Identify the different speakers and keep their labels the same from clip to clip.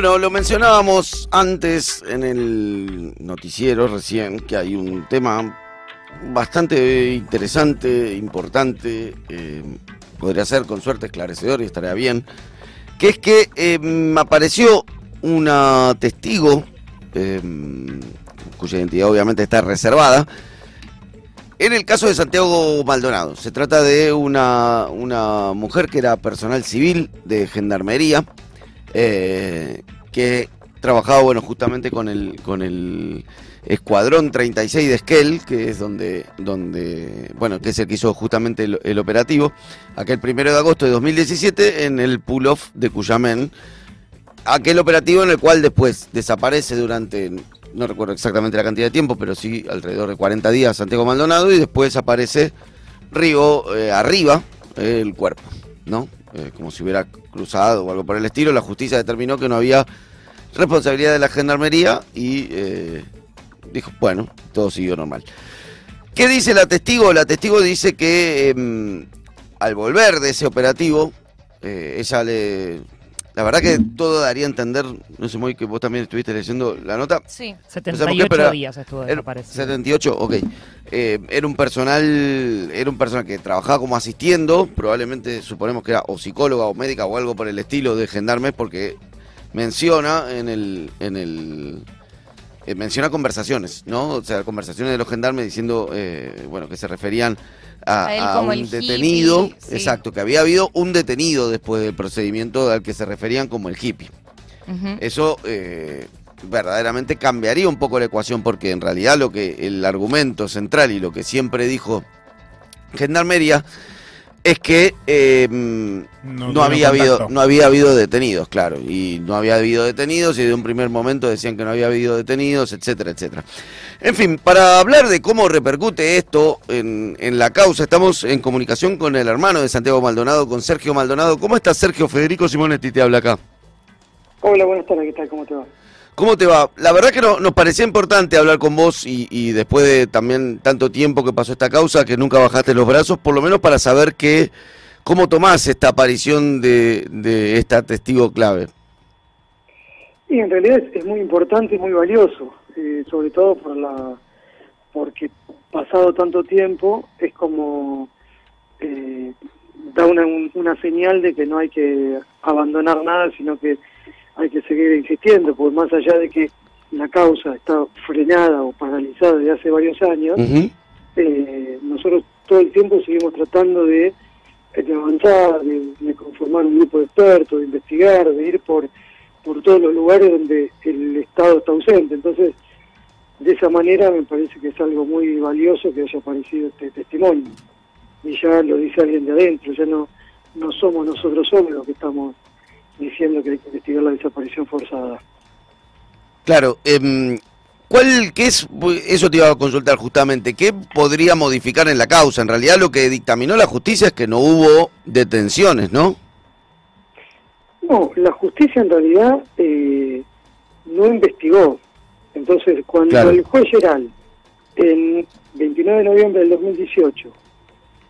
Speaker 1: Bueno, lo mencionábamos antes en el noticiero recién, que hay un tema bastante interesante, importante, eh, podría ser con suerte esclarecedor y estaría bien, que es que eh, apareció una testigo, eh, cuya identidad obviamente está reservada, en el caso de Santiago Maldonado. Se trata de una, una mujer que era personal civil de Gendarmería, que trabajaba bueno, justamente con el, con el Escuadrón 36 de Esquel, que es donde, donde, bueno, que es el que hizo justamente el, operativo, aquel primero de agosto de 2017 en el pull-off de Cuyamén. Aquel operativo en el cual después desaparece durante, no recuerdo exactamente la cantidad de tiempo, pero sí alrededor de 40 días Santiago Maldonado y después aparece Río eh, arriba el cuerpo, ¿no? Eh, como si hubiera cruzado o algo por el estilo. La justicia determinó que no había responsabilidad de la gendarmería y eh, dijo, bueno, todo siguió normal. ¿Qué dice la testigo? La testigo dice que em, al volver de ese operativo, eh, ella le... La verdad que todo daría a entender, no sé muy que vos también estuviste leyendo la nota.
Speaker 2: Sí, 78 días estuvo
Speaker 1: desaparecido. 78, ok. Eh, era un personal, era un personal que trabajaba como asistiendo, probablemente suponemos que era o psicóloga o médica o algo por el estilo de gendarmes, porque menciona en el, en el eh, menciona conversaciones, ¿no? O sea, conversaciones de los gendarmes diciendo, eh, bueno, que se referían a, un detenido, exacto, que había habido un detenido después del procedimiento al que se referían como el hippie. Eso eh, verdaderamente cambiaría un poco la ecuación porque en realidad lo que el argumento central y lo que siempre dijo Gendarmería es que em, no, había habido no había habido detenidos, claro, y no había habido detenidos y de un primer momento decían que no había habido detenidos, etcétera, etcétera. En fin, para hablar de cómo repercute esto en, en la causa, estamos en comunicación con el hermano de Santiago Maldonado, con Sergio Maldonado. ¿Cómo está Sergio? Federico Simonetti te habla acá.
Speaker 3: Hola, buenas tardes, ¿qué tal? ¿Cómo te va?
Speaker 1: ¿Cómo te va? La verdad que nos parecía importante hablar con vos y, después de también tanto tiempo que pasó esta causa, que nunca bajaste los brazos, por lo menos para saber que, cómo tomás esta aparición de, esta testigo clave.
Speaker 3: Y en realidad es, muy importante y muy valioso, eh, sobre todo por la porque pasado tanto tiempo es como eh, da una, una señal de que no hay que abandonar nada, sino que hay que seguir insistiendo, porque más allá de que la causa está frenada o paralizada desde hace varios años, eh, nosotros todo el tiempo seguimos tratando de, avanzar, de, conformar un grupo de expertos, de investigar, de ir por, por todos los lugares donde el Estado está ausente. Entonces, de esa manera me parece que es algo muy valioso que haya aparecido este testimonio. Y ya lo dice alguien de adentro, ya no, no somos nosotros solos los que estamos diciendo que hay que investigar la desaparición forzada.
Speaker 1: Claro, eh, ¿cuál, qué es, eso te iba a consultar justamente, qué podría modificar en la causa? En realidad lo que dictaminó la justicia es que no hubo detenciones, ¿no?
Speaker 3: No, la justicia en realidad eh, no investigó. Entonces, cuando el juez Geral, en 29 de noviembre del 2018,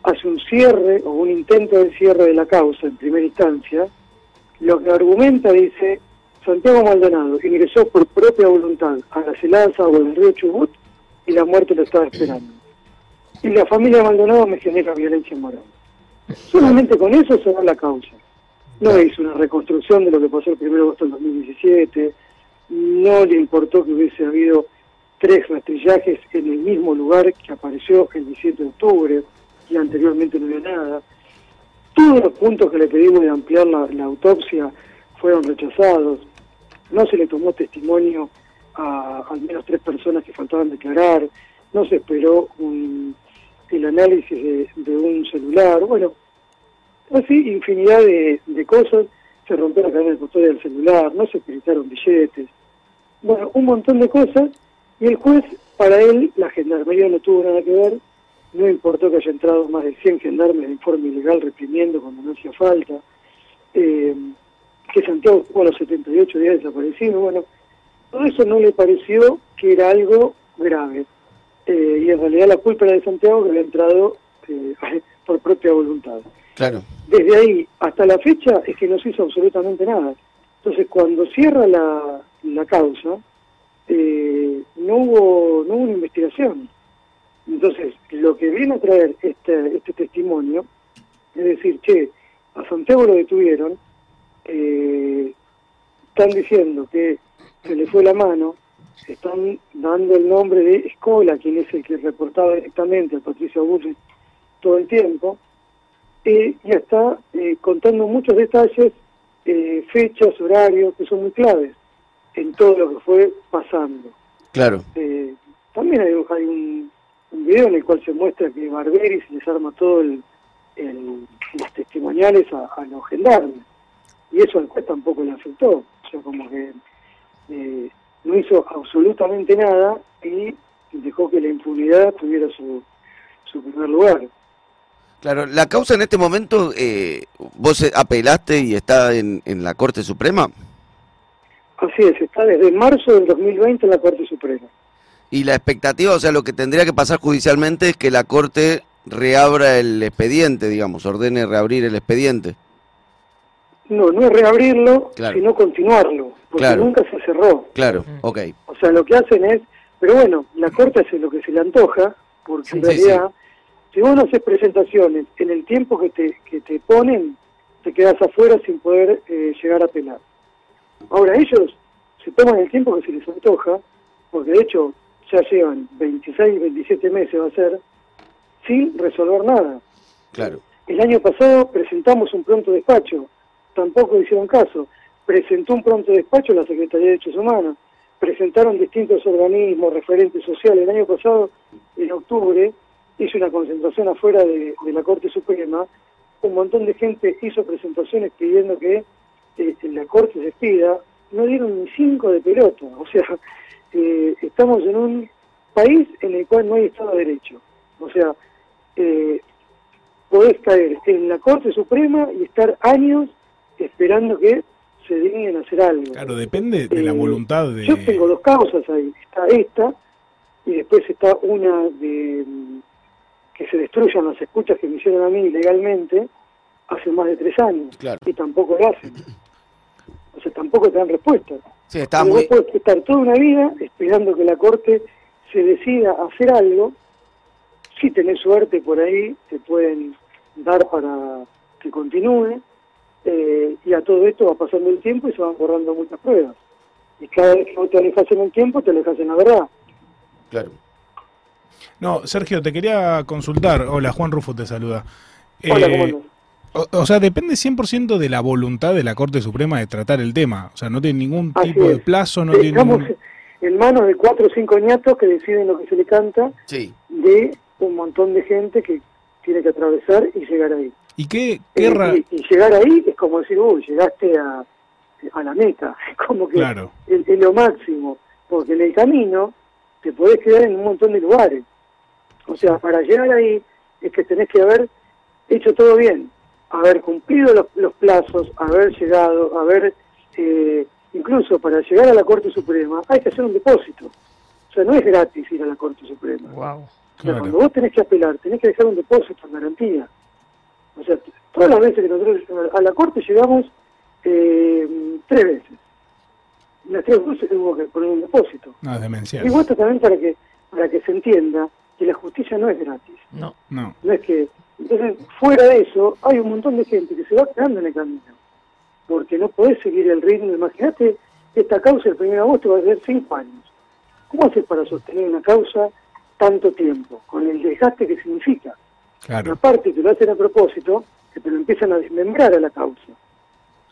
Speaker 3: hace un cierre o un intento de cierre de la causa en primera instancia, lo que argumenta dice, Santiago Maldonado ingresó por propia voluntad a la celadas o del río Chubut y la muerte lo estaba esperando. Y la familia Maldonado me genera violencia moral. Solamente con eso se da la causa. No hizo una reconstrucción de lo que pasó el 1 de agosto del 2017, no le importó que hubiese habido tres rastrillajes en el mismo lugar que apareció el 17 de octubre y anteriormente no había nada. Todos los puntos que le pedimos de ampliar la, autopsia fueron rechazados. No se le tomó testimonio a al menos tres personas que faltaban declarar. No se esperó el análisis de, un celular. Bueno, así infinidad de, cosas. Se rompió la cadena de custodia del celular, no se utilizaron billetes. Bueno, un montón de cosas. Y el juez, para él, la gendarmería no tuvo nada que ver no importó que haya entrado más de 100 gendarmes en forma ilegal reprimiendo cuando no hacía falta, eh, que Santiago estuvo a los 78 días desaparecido, bueno, todo eso no le pareció que era algo grave. Eh, y en realidad la culpa era de Santiago que había entrado eh, por propia voluntad.
Speaker 1: Claro.
Speaker 3: Desde ahí hasta la fecha es que no se hizo absolutamente nada. Entonces, cuando cierra la, la causa, eh, no, hubo, no hubo una investigación. Entonces, lo que viene a traer este, este testimonio es decir, che, a Santiago lo detuvieron, eh, están diciendo que se le fue la mano, están dando el nombre de Escola, quien es el que reportaba directamente a Patricia Burri todo el tiempo, y ya está eh, contando muchos detalles, eh, fechas, horarios, que son muy claves en todo lo que fue pasando.
Speaker 1: Claro.
Speaker 3: también hay, un, un, video en el cual se muestra que Barberi se les arma todo el, los testimoniales a, los gendarmes. Y eso al juez tampoco le afectó. O sea, como que eh, no hizo absolutamente nada y dejó que la impunidad tuviera su, su primer lugar.
Speaker 1: Claro, la causa en este momento, eh, vos apelaste y está en, en la Corte Suprema.
Speaker 3: Así es, está desde marzo del 2020 en la Corte Suprema.
Speaker 1: Y la expectativa, o sea, lo que tendría que pasar judicialmente es que la Corte reabra el expediente, digamos, ordene reabrir el expediente.
Speaker 3: No, no es reabrirlo, sino continuarlo, porque nunca se cerró.
Speaker 1: Claro, ok.
Speaker 3: O sea, lo que hacen es, pero bueno, la Corte hace lo que se le antoja, porque en realidad, si vos no haces presentaciones en el tiempo que te, que te ponen, te quedas afuera sin poder eh, llegar a apelar. Ahora, ellos se toman el tiempo que se les antoja, porque de hecho ya llevan 26, 27 meses, va a ser, sin resolver nada.
Speaker 1: Claro.
Speaker 3: El año pasado presentamos un pronto despacho, tampoco hicieron caso. Presentó un pronto despacho la Secretaría de Derechos Humanos, presentaron distintos organismos, referentes sociales. El año pasado, en octubre, hizo una concentración afuera de, la Corte Suprema, un montón de gente hizo presentaciones pidiendo que eh, la Corte se expida, no dieron ni cinco de pelota. O sea, eh, estamos en un país en el cual no hay Estado de Derecho. O sea, eh, podés caer en la Corte Suprema y estar años esperando que se dignen a hacer algo.
Speaker 4: Claro, depende de la eh, voluntad de...
Speaker 3: Yo tengo dos causas ahí. Está esta y después está una de que se destruyan las escuchas que me hicieron a mí legalmente hace más de tres años. Y tampoco lo hacen. O sea, tampoco te dan respuesta.
Speaker 1: Sí, está muy...
Speaker 3: puedes estar toda una vida esperando que la Corte se decida a hacer algo si tenés suerte por ahí, te pueden dar para que continúe, eh, y a todo esto va pasando el tiempo y se van borrando muchas pruebas. Y cada vez que vos te alejas en el tiempo, te alejas en la verdad.
Speaker 1: Claro.
Speaker 4: No, Sergio, te quería consultar. Hola, Juan Rufo te saluda.
Speaker 3: Hola, ¿cómo eh,
Speaker 4: o, sea, depende 100% de la voluntad de la Corte Suprema de tratar el tema. O sea, no tiene ningún tipo de plazo, no tiene ningún...
Speaker 3: en manos de cuatro o cinco ñatos que deciden lo que se le canta
Speaker 1: sí.
Speaker 3: de un montón de gente que tiene que atravesar y llegar ahí.
Speaker 4: ¿Y qué, qué
Speaker 3: y, llegar ahí es como decir, uy, llegaste a, a la meta, es como que es, lo máximo, porque en el camino te podés quedar en un montón de lugares. O sea, para llegar ahí es que tenés que haber hecho todo bien, haber cumplido los, los plazos, haber llegado, haber, eh, incluso para llegar a la Corte Suprema, hay que hacer un depósito. O sea, no es gratis ir a la Corte Suprema.
Speaker 2: Wow.
Speaker 3: Cuando vos tenés que apelar, tenés que dejar un depósito en garantía. O sea, todas las veces que nosotros a la corte llegamos, eh, tres veces. Las tres veces hubo que poner un depósito.
Speaker 4: No, es demencial.
Speaker 3: Y esto también para que, para que se entienda que la justicia no es gratis.
Speaker 2: No.
Speaker 4: No.
Speaker 3: No es que... Entonces, fuera de eso, hay un montón de gente que se va quedando en el camino. Porque no podés seguir el ritmo. Imagínate, esta causa el 1 de agosto va a ser cinco años. ¿Cómo haces para sostener una causa tanto tiempo, con el desgaste que significa.
Speaker 4: Claro.
Speaker 3: aparte que lo hacen a propósito, que te lo empiezan a desmembrar a la causa.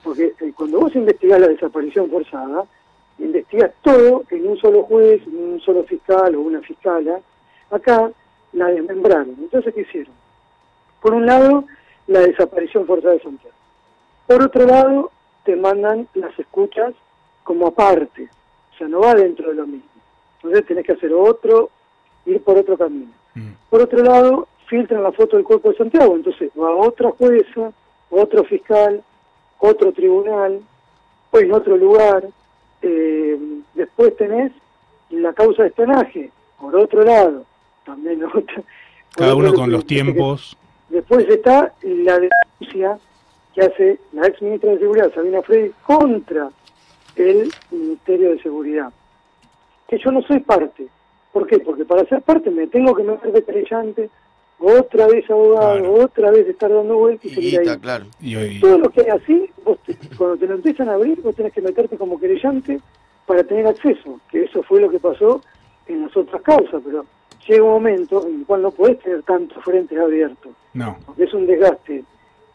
Speaker 3: Porque eh, cuando vos investigás la desaparición forzada, investigás todo en un solo juez, en un solo fiscal o una fiscala. Acá la desmembraron. Entonces, ¿qué hicieron? Por un lado, la desaparición forzada de Santiago. Por otro lado, te mandan las escuchas como aparte. O sea, no va dentro de lo mismo. Entonces tenés que hacer otro ir por otro camino. Mm. Por otro lado, filtran la foto del cuerpo de Santiago, entonces va otra jueza, otro fiscal, otro tribunal, pues en otro lugar, eh, después tenés la causa de espionaje, por otro lado, también
Speaker 4: Cada uno con los tiempos.
Speaker 3: Después está la denuncia que hace la ex ministra de Seguridad, Sabina Frey, contra el Ministerio de Seguridad. Que yo no soy parte. ¿Por qué? Porque para ser parte me tengo que meter de creyente, otra vez abogado, otra vez estar dando vueltas y seguir ahí.
Speaker 1: Claro.
Speaker 3: Todo lo que es así, cuando te lo empiezan a abrir, vos tenés que meterte como querellante para tener acceso, que eso fue lo que pasó en las otras causas, pero llega un momento en el cual no podés tener tantos frentes abiertos.
Speaker 4: No.
Speaker 3: es un desgaste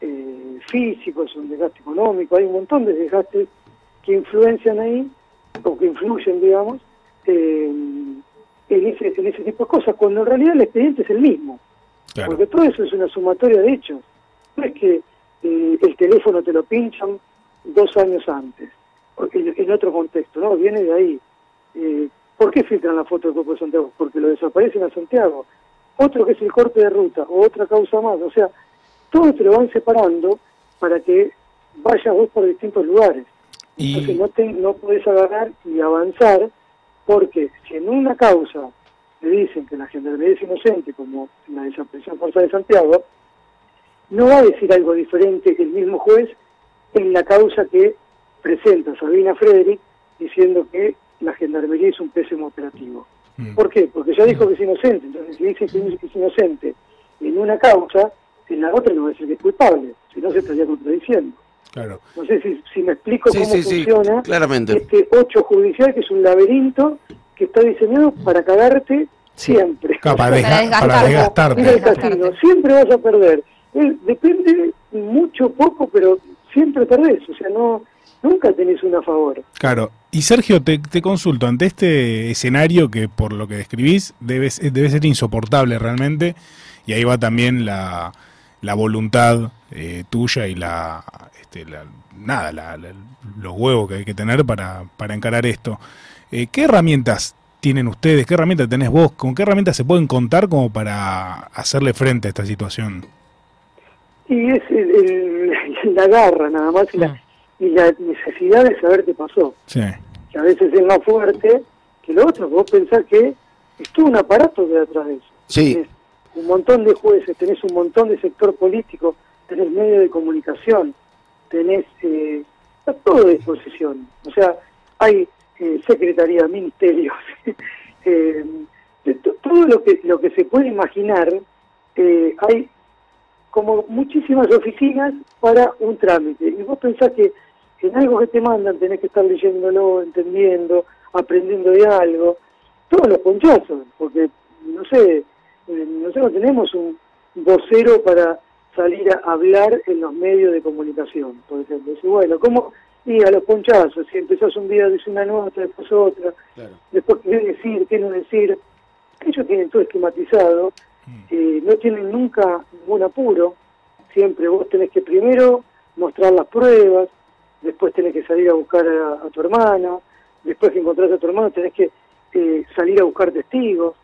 Speaker 3: eh, físico, es un desgaste económico, hay un montón de desgastes que influencian ahí, o que influyen, digamos, en, ese, en ese tipo de cosas, cuando en realidad el expediente es el mismo. Porque todo eso es una sumatoria de hechos. No es que eh, el teléfono te lo pinchan dos años antes, en, en otro contexto, ¿no? Viene de ahí. ¿Por qué filtran la foto del cuerpo de Santiago? Porque lo desaparecen a Santiago. Otro que es el corte de ruta, o otra causa más. O sea, todo te lo van separando para que vayas vos por distintos lugares. Y... Entonces no, te, no podés agarrar y avanzar, porque si en una causa le dicen que la gendarmería es inocente, como en la desaparición forzada de Santiago, no va a decir algo diferente el mismo juez en la causa que presenta Sabina Frederick diciendo que la gendarmería es un pésimo operativo. Mm. ¿Por qué? Porque ya dijo que es inocente, entonces si dice que es inocente en una causa, en la otra no va a decir que es culpable, si no se estaría contradiciendo.
Speaker 4: Claro.
Speaker 3: No sé si, me explico cómo funciona
Speaker 1: claramente.
Speaker 3: este ocho judicial, que es un laberinto que está diseñado para cagarte siempre.
Speaker 4: para, desgastarte.
Speaker 3: Mira el casino, siempre vas a perder. depende mucho, poco, pero siempre perdés. O sea, no nunca tenés una favor.
Speaker 4: Claro. Y Sergio, te, consulto, ante este escenario que por lo que describís debe, debe ser insoportable realmente, y ahí va también la, la voluntad eh, tuya y la, este, nada, los huevos que hay que tener para, para encarar esto. Eh, ¿Qué herramientas tienen ustedes? ¿Qué herramientas tenés vos? ¿Con qué herramientas se pueden contar como para hacerle frente a esta situación?
Speaker 3: Y es la garra nada más y la, y la necesidad de saber qué pasó.
Speaker 4: Sí.
Speaker 3: Que a veces es más fuerte que lo otro. Vos pensás que es todo un aparato de atrás de eso.
Speaker 1: Sí.
Speaker 3: Tenés un montón de jueces, tenés un montón de sector político, tenés medio de comunicación, tenés eh, todo a disposición. O sea, hay eh, secretaría, ministerios, eh, todo lo que, lo que se puede imaginar, eh, hay como muchísimas oficinas para un trámite. Y vos pensás que en algo que te mandan tenés que estar leyéndolo, entendiendo, aprendiendo de algo. Todos los ponchazos, porque, no sé, nosotros tenemos un vocero para salir a hablar en los medios de comunicación, por ejemplo. Dice, bueno, ¿cómo, y a los ponchazos, si empezás un día, dice una nota, después otra, después qué decir, qué no decir. Ellos tienen todo esquematizado, mm. eh, no tienen nunca ningún apuro, siempre vos tenés que primero mostrar las pruebas, después tenés que salir a buscar a, tu hermano, después que encontrás a tu hermano tenés que eh, salir a buscar testigos,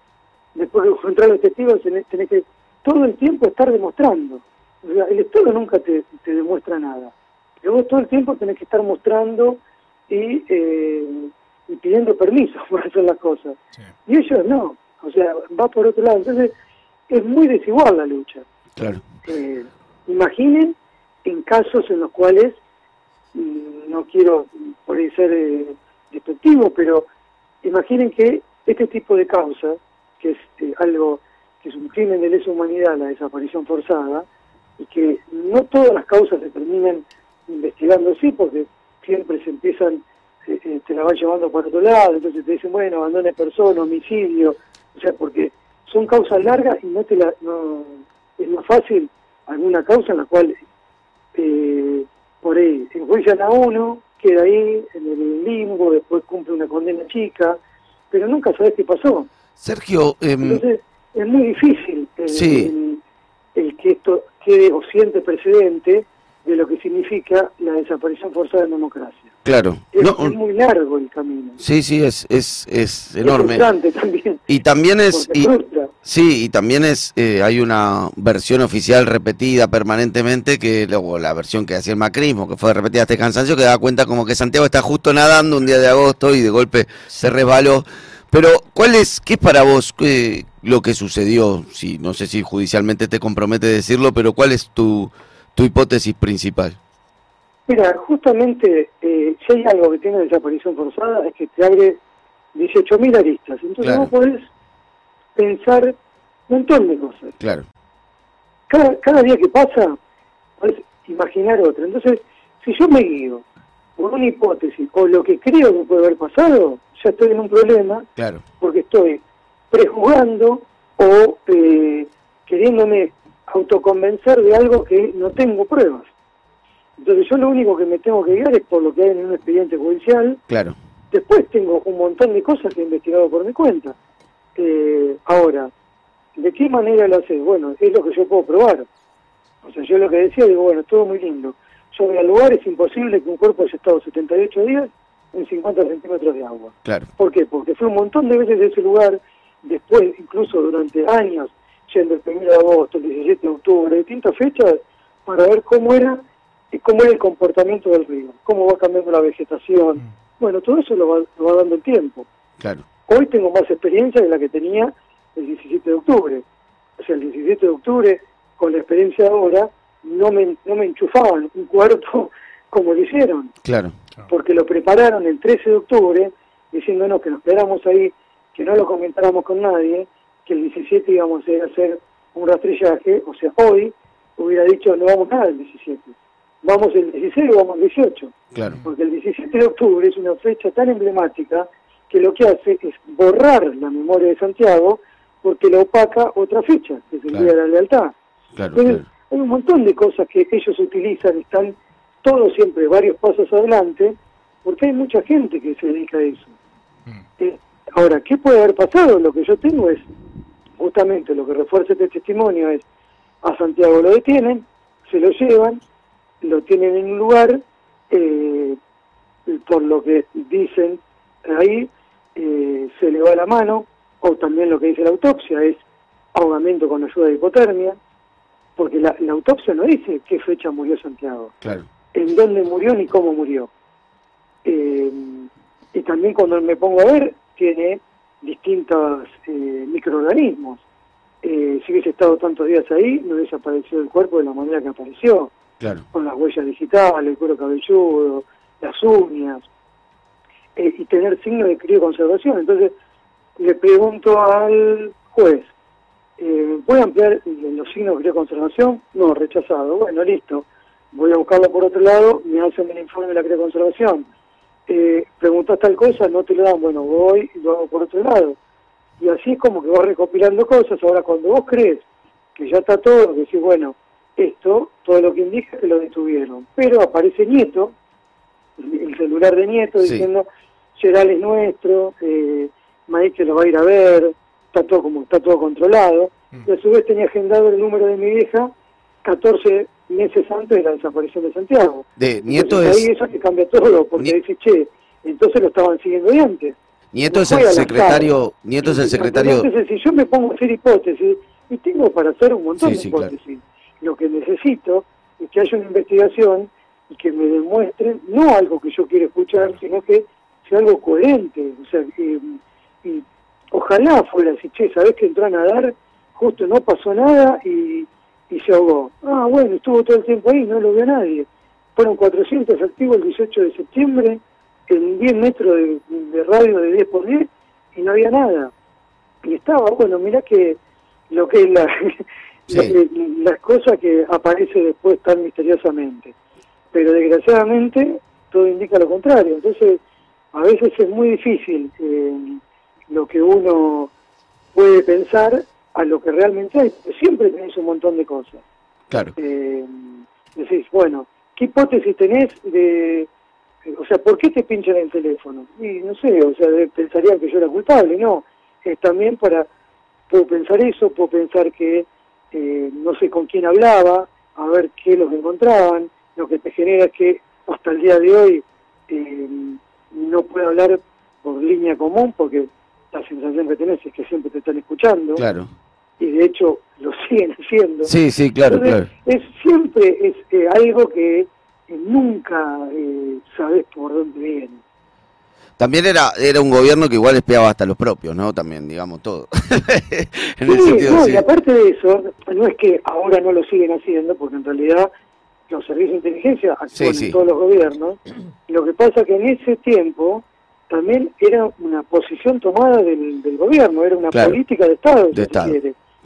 Speaker 3: después de encontrar los testigos tenés, que todo el tiempo estar demostrando. O sea, el Estado nunca te demuestra nada vos todo el tiempo tenés que estar mostrando y, eh, y pidiendo permiso para hacer las cosas. Y ellos no, o sea, va por otro lado. Entonces, es muy desigual la lucha.
Speaker 1: Claro.
Speaker 3: Eh, imaginen en casos en los cuales, no quiero por ahí ser eh, despectivo, pero imaginen que este tipo de causa, que es eh, algo que es un crimen de lesa humanidad, la desaparición forzada, y que no todas las causas se terminan investigando sí, porque siempre se empiezan, eh, te la van llevando por otro lado, entonces te dicen, bueno, abandone persona, homicidio, o sea, porque son causas largas y no te la, no, es más fácil alguna causa en la cual eh, por ahí enjuician a uno, queda ahí en el limbo, después cumple una condena chica, pero nunca sabes qué pasó.
Speaker 1: Sergio,
Speaker 3: em, entonces es muy difícil el, el que esto quede o siente precedente de lo que significa la desaparición forzada de democracia.
Speaker 1: Claro.
Speaker 3: Es, muy largo el camino.
Speaker 1: Sí, sí, es, es, es enorme.
Speaker 3: también.
Speaker 1: Y también es... sí, y también es eh, hay una versión oficial repetida permanentemente, que luego la versión que hacía el macrismo, que fue repetida este cansancio, que da cuenta como que Santiago está justo nadando un día de agosto y de golpe se resbaló. Pero, ¿cuál es, qué es para vos lo que sucedió? Si, no sé si judicialmente te compromete decirlo, pero ¿cuál es tu tu hipótesis principal?
Speaker 3: Mira, justamente eh, si hay algo que tiene desaparición forzada es que te abre 18.000 aristas. Entonces vos podés pensar un montón de cosas.
Speaker 1: Claro.
Speaker 3: Cada, cada día que pasa, podés imaginar otra. Entonces, si yo me guío por una hipótesis o lo que creo que puede haber pasado, ya estoy en un problema.
Speaker 1: Claro.
Speaker 3: Porque estoy prejuzgando o eh, queriéndome autoconvencer de algo que no tengo pruebas. Entonces yo lo único que me tengo que guiar es por lo que hay en un expediente judicial.
Speaker 1: Claro.
Speaker 3: Después tengo un montón de cosas que he investigado por mi cuenta. Eh, ahora, ¿de qué manera lo haces? Bueno, es lo que yo puedo probar. O sea, yo lo que decía, digo, bueno, todo muy lindo. Yo voy al lugar, es imposible que un cuerpo haya estado 78 días en 50 centímetros de agua.
Speaker 1: Claro.
Speaker 3: ¿Por qué? Porque fue un montón de veces de ese lugar, después, incluso durante años, yendo el 1 de agosto, el 17 de octubre, distintas fechas, para ver cómo era cómo era el comportamiento del río, cómo va cambiando la vegetación. Mm. Bueno, todo eso lo va, dando el tiempo.
Speaker 1: Claro.
Speaker 3: Hoy tengo más experiencia de la que tenía el 17 de octubre. O sea, el 17 de octubre, con la experiencia de ahora, no me, no me enchufaban un cuerpo como lo hicieron.
Speaker 1: Claro.
Speaker 3: Porque lo prepararon el 13 de octubre, diciéndonos que nos quedáramos ahí, que no lo comentáramos con nadie, que el 17 íbamos a hacer un rastrillaje, o sea, hoy hubiera dicho no vamos nada el 17 vamos el 16 o vamos el 18.
Speaker 1: Claro.
Speaker 3: Porque el 17 de octubre es una fecha tan emblemática que lo que hace es borrar la memoria de Santiago porque lo opaca otra fecha, que es el Día de la Lealtad.
Speaker 1: Claro,
Speaker 3: hay un montón de cosas que ellos utilizan, están todos siempre varios pasos adelante, porque hay mucha gente que se dedica a eso. Mm. Eh, ahora, ¿qué puede haber pasado? Lo que yo tengo es, justamente lo que refuerza este testimonio es, a Santiago lo detienen, se lo llevan, lo tienen en un lugar, eh, por lo que dicen ahí, eh, se le va la mano, o también lo que dice la autopsia es ahogamiento con ayuda de hipotermia, porque la, autopsia no dice qué fecha murió Santiago,
Speaker 1: claro.
Speaker 3: en dónde murió ni cómo murió. Eh, y también cuando me pongo a ver, tiene distintos microorganismos. si hubiese estado tantos días ahí, no hubiese aparecido el cuerpo de la manera que apareció con las huellas digitales, el cuero cabelludo, las uñas, eh, y tener signos de crioconservación. Entonces, le pregunto al juez, eh, ¿voy a ampliar los signos de crioconservación? No, rechazado. Bueno, listo. Voy a buscarlo por otro lado, me hacen el informe de la crioconservación. Eh, preguntas tal cosa, no te lo dan. Bueno, voy y lo hago por otro lado. Y así es como que vas recopilando cosas. Ahora, cuando vos crees que ya está todo, que decís, bueno, esto, todo lo que indica que lo detuvieron. Pero aparece Nieto, el celular de Nieto, diciendo, Geral es nuestro, eh, Maestro lo va a ir a ver, está todo como está todo controlado. Mm. Y a su vez tenía agendado el número de mi vieja 14 meses antes de la desaparición de Santiago.
Speaker 1: De Nieto es...
Speaker 3: Ahí eso que cambia todo, porque dice, che, entonces lo estaban siguiendo de antes.
Speaker 1: Nieto es el secretario, Nieto es el secretario...
Speaker 3: Entonces, si yo me pongo a hacer hipótesis, y tengo para hacer un montón de hipótesis, lo que necesito es que haya una investigación y que me demuestren no algo que yo quiero escuchar, sino que sea algo coherente. O sea, y ojalá fuera así, che, ¿sabés que entró a nadar? Justo no pasó nada y, y se ahogó. Ah, bueno, estuvo todo el tiempo ahí, no lo vio nadie. Fueron 400 activos el 18 de septiembre, en 10 metros de, de radio de 10 por 10 y no había nada. Y estaba, bueno, mira que lo que es la, las cosas que aparece después tan misteriosamente. Pero desgraciadamente todo indica lo contrario. Entonces, a veces es muy difícil eh, lo que uno puede pensar a lo que realmente hay. Siempre tenés un montón de cosas.
Speaker 1: Claro.
Speaker 3: Eh, decís, bueno, ¿qué hipótesis tenés de... O sea, ¿por qué te pinchan el teléfono? Y no sé, o sea, pensarían que yo era culpable, no. Es también para... Puedo pensar eso, puedo pensar que eh, no sé con quién hablaba, a ver qué los encontraban, lo que te genera es que hasta el día de hoy eh, no puedo hablar por línea común porque la sensación que tenés es que siempre te están escuchando.
Speaker 1: Claro.
Speaker 3: Y de hecho lo siguen haciendo.
Speaker 1: Sí, sí, claro, claro.
Speaker 3: Es, siempre es eh, algo que nunca sabes por dónde viene.
Speaker 1: También era era un gobierno que igual espiaba hasta los propios, ¿no? También, digamos, todo.
Speaker 3: sí, no, y aparte de eso, no es que ahora no lo siguen haciendo, porque en realidad los servicios de inteligencia actúan en todos los gobiernos. Lo que pasa que en ese tiempo también era una posición tomada del, gobierno, era una política de Estado,
Speaker 1: de Estado.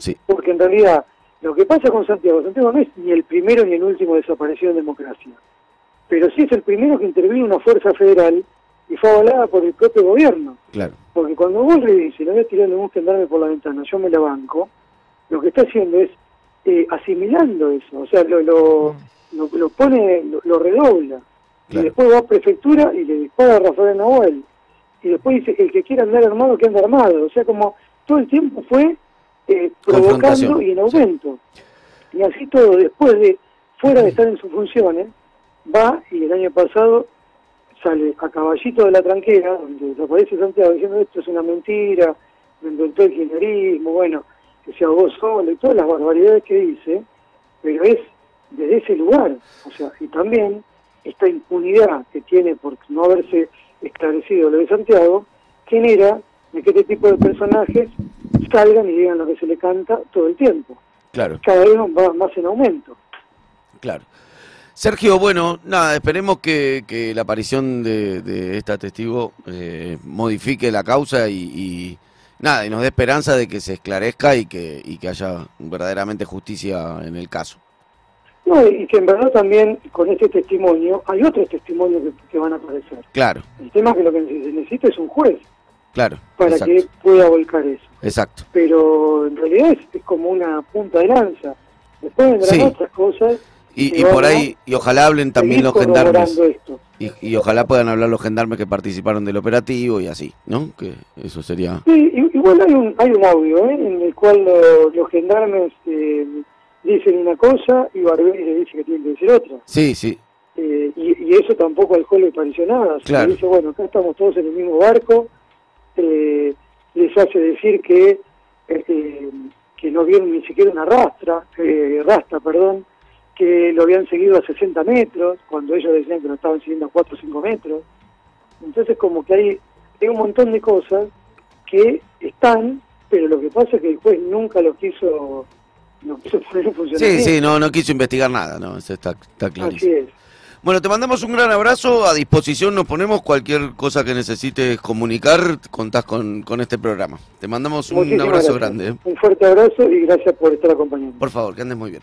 Speaker 1: Sí.
Speaker 3: Porque en realidad lo que pasa con Santiago, Santiago no es ni el primero ni el último desaparecido en democracia, pero sí es el primero que intervino una fuerza federal y fue avalada por el propio gobierno.
Speaker 1: Claro.
Speaker 3: Porque cuando vos le dices, no voy a tirar ningún gendarme por la ventana, yo me la banco, lo que está haciendo es eh, asimilando eso, o sea, lo, lo, lo, pone, lo, redobla. Y después va a prefectura y le dispara a Rafael Nahuel. Y después dice, el que quiera andar armado, que ande armado. O sea, como todo el tiempo fue eh, provocando y en aumento. Y así todo, después de, fuera de estar en sus funciones, va y el año pasado sale a caballito de la tranquera, donde desaparece Santiago diciendo esto es una mentira, me inventó el kirchnerismo, bueno, que se ahogó solo y todas las barbaridades que dice, pero es desde ese lugar, o sea, y también esta impunidad que tiene por no haberse esclarecido lo de Santiago, genera de que este tipo de personajes salgan y digan lo que se le canta todo el tiempo.
Speaker 1: Claro.
Speaker 3: Cada vez va más en aumento.
Speaker 1: Claro. Sergio, bueno, nada, esperemos que, la aparición de, esta testigo eh, modifique la causa y, nada, y nos dé esperanza de que se esclarezca y que, y que haya verdaderamente justicia en el caso.
Speaker 3: No, y que en verdad también con este testimonio hay otros testimonios que, van a aparecer.
Speaker 1: Claro.
Speaker 3: El tema es que lo que se necesita es un juez.
Speaker 1: Claro.
Speaker 3: Para que pueda volcar eso.
Speaker 1: Exacto.
Speaker 3: Pero en realidad es, como una punta de lanza. Después vendrán otras cosas
Speaker 1: y, por ahí, y ojalá hablen también los gendarmes. Y, ojalá puedan hablar los gendarmes que participaron del operativo y así, ¿no? Que eso sería...
Speaker 3: Sí, igual hay un, hay un audio, ¿eh? En el cual los gendarmes eh, dicen una cosa y Barberi le dice que tiene que decir otra.
Speaker 1: Sí, sí.
Speaker 3: Eh, y, eso tampoco al juez le pareció nada.
Speaker 1: Claro.
Speaker 3: dice, bueno, acá estamos todos en el mismo barco. Eh, les hace decir que que no vieron ni siquiera una rastra, rastra, perdón, que lo habían seguido a 60 metros, cuando ellos decían que lo estaban siguiendo a 4 o 5 metros. Entonces como que hay, hay un montón de cosas que están, pero lo que pasa es que el juez nunca lo quiso, no quiso poner en funcionamiento.
Speaker 1: Sí, sí, no, no quiso investigar nada, no, eso está, está clarísimo.
Speaker 3: Así es.
Speaker 1: Bueno, te mandamos un gran abrazo, a disposición nos ponemos cualquier cosa que necesites comunicar, contás con, con este programa. Te mandamos un abrazo grande. ¿eh?
Speaker 3: Un fuerte abrazo y gracias por estar acompañando.
Speaker 1: Por favor, que andes muy bien.